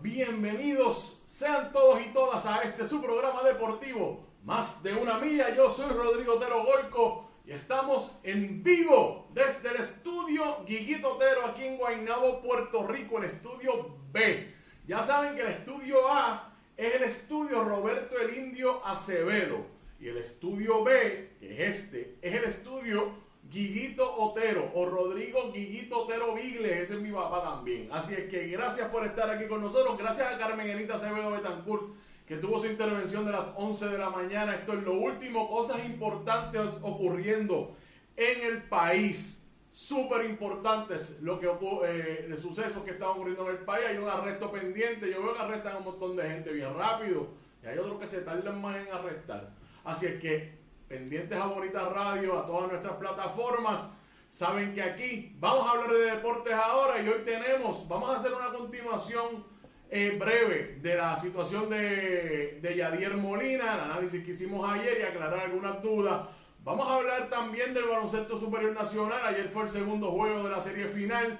Bienvenidos sean todos y todas a este su programa deportivo, Más de una milla. Yo soy Rodrigo Otero Goico y estamos en vivo desde el estudio Guiguito Otero aquí en Guaynabo, Puerto Rico, el estudio B. Ya saben que el estudio A es el estudio Roberto el Indio Acevedo y el estudio B, que es este, es el estudio Guiguito Otero o Rodrigo Guiguito Otero Vigle, ese es mi papá también. Así es que gracias por estar aquí con nosotros. Gracias a Carmen Elita Acevedo Betancourt, que tuvo su intervención de las 11 de la mañana. Esto es lo último, cosas importantes ocurriendo en el país. Súper importantes lo que de sucesos que están ocurriendo en el país. Hay un arresto pendiente. Yo veo que arrestan a un montón de gente bien rápido. Y hay otros que se tardan más en arrestar. Así es que pendientes a Bonita Radio, a todas nuestras plataformas. Saben que aquí vamos a hablar de deportes ahora y hoy tenemos, vamos a hacer una continuación eh, breve de la situación de, de Yadier Molina, el análisis que hicimos ayer y aclarar algunas dudas. Vamos a hablar también del baloncesto superior nacional. Ayer fue el segundo juego de la serie final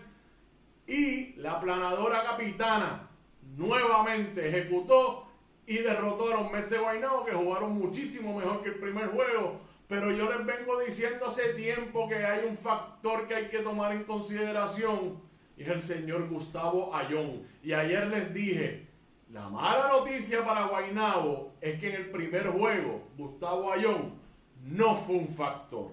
y la planadora capitana nuevamente ejecutó y derrotó a los Mets de Guaynabo que jugaron muchísimo mejor que el primer juego. Pero yo les vengo diciendo hace tiempo que hay un factor que hay que tomar en consideración y es el señor Gustavo Ayón. Y ayer les dije, la mala noticia para Guaynabo es que en el primer juego Gustavo Ayón no fue un factor.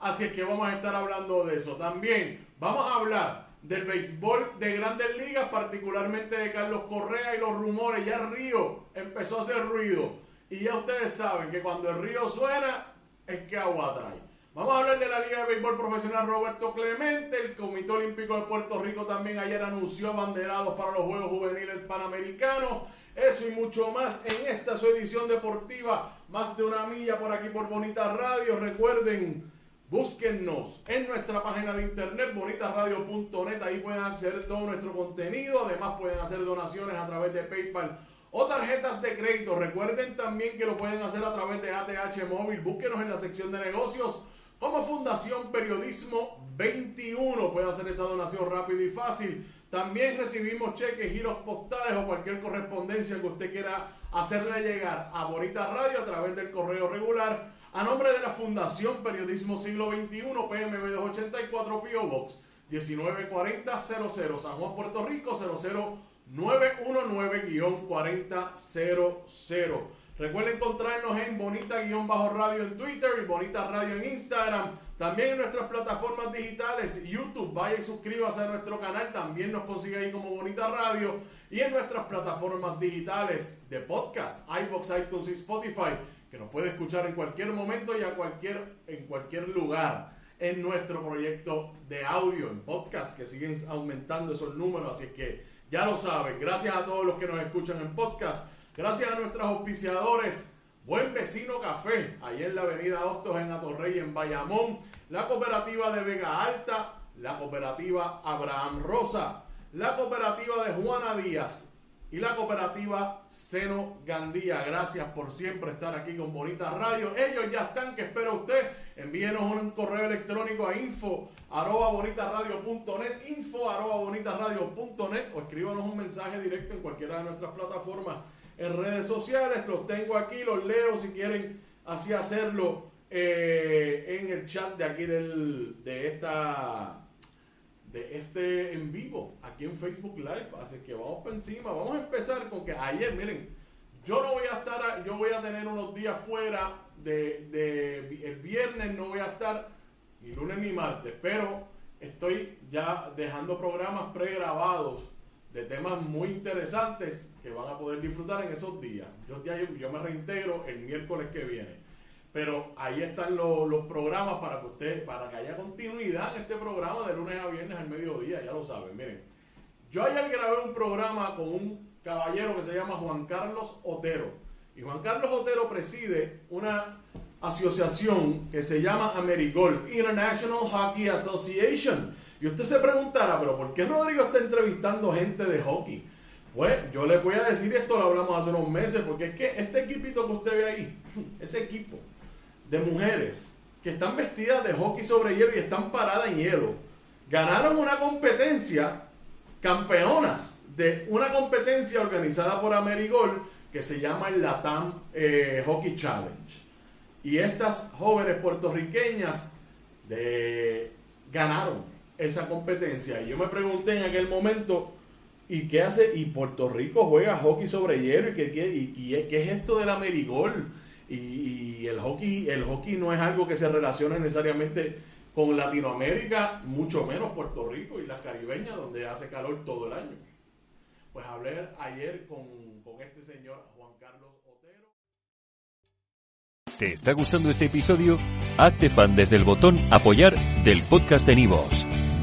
Así es que vamos a estar hablando de eso. También vamos a hablar del béisbol de grandes ligas, particularmente de Carlos Correa y los rumores. Ya el río empezó a hacer ruido. Y ya ustedes saben que cuando el río suena, es que agua trae. Vamos a hablar de la Liga de Béisbol Profesional Roberto Clemente. El Comité Olímpico de Puerto Rico también ayer anunció abanderados para los Juegos Juveniles Panamericanos. Eso y mucho más en esta su edición deportiva. Más de una milla por aquí por Bonita Radio. Recuerden Búsquennos en nuestra página de internet bonitasradio.net, ahí pueden acceder todo nuestro contenido, además pueden hacer donaciones a través de PayPal o tarjetas de crédito. Recuerden también que lo pueden hacer a través de ATH Móvil, búsquenos en la sección de negocios como Fundación Periodismo 21, puede hacer esa donación rápido y fácil. También recibimos cheques, giros postales o cualquier correspondencia que usted quiera hacerle llegar a Bonita Radio a través del correo regular a nombre de la Fundación Periodismo Siglo XXI, PMB 284 P.O. Box 194000, San Juan, Puerto Rico 00919-4000. Recuerden encontrarnos en Bonita-Radio en Twitter y Bonita Radio en Instagram. También en nuestras plataformas digitales, YouTube, vaya y suscríbase a nuestro canal, también nos consigue ahí como Bonita Radio. Y en nuestras plataformas digitales de podcast, iBox, iTunes y Spotify, que nos puede escuchar en cualquier momento y a cualquier, en cualquier lugar en nuestro proyecto de audio, en podcast, que siguen aumentando esos números. Así que ya lo saben, gracias a todos los que nos escuchan en podcast Gracias a nuestros auspiciadores. Buen Vecino Café, ahí en la avenida Hostos en Atorrey, en Bayamón. La cooperativa de Vega Alta, la cooperativa Abraham Rosa, la cooperativa de Juana Díaz y la cooperativa Seno Gandía. Gracias por siempre estar aquí con Bonita Radio. Ellos ya están, que espera usted. Envíenos un correo electrónico a info arroba o escríbanos un mensaje directo en cualquiera de nuestras plataformas en redes sociales. Los tengo aquí, los leo si quieren así hacerlo eh, en el chat de aquí del, de esta de este en vivo aquí en Facebook Live. Así que vamos por encima. Vamos a empezar con que ayer, miren, yo no voy a estar, yo voy a tener unos días fuera de, de el viernes no voy a estar ni lunes ni martes, pero estoy ya dejando programas pregrabados de temas muy interesantes que van a poder disfrutar en esos días. Yo, yo, me reintegro el miércoles que viene. Pero ahí están los, programas para que usted, para que haya continuidad en este programa de lunes a viernes al mediodía, ya lo saben. Miren, yo ayer grabé un programa con un caballero que se llama Juan Carlos Otero. Y Juan Carlos Otero preside una asociación que se llama Amerigol, International Hockey Association y usted se preguntará, pero ¿por qué Rodrigo está entrevistando gente de hockey? Pues yo le voy a decir esto, lo hablamos hace unos meses, porque es que este equipito que usted ve ahí, ese equipo de mujeres que están vestidas de hockey sobre hielo y están paradas en hielo, ganaron una competencia, campeonas de una competencia organizada por Amerigol que se llama el Latam eh, Hockey Challenge. Y estas jóvenes puertorriqueñas de, ganaron esa competencia. Y yo me pregunté en aquel momento, ¿y qué hace? ¿Y Puerto Rico juega hockey sobre hielo? ¿Y qué, qué, qué es esto del amerigol? Y, el hockey el hockey no es algo que se relacione necesariamente con Latinoamérica, mucho menos Puerto Rico y las caribeñas, donde hace calor todo el año. Pues hablé ayer con, con este señor Juan Carlos Otero. ¿Te está gustando este episodio? Hazte fan desde el botón apoyar del podcast de Nivos.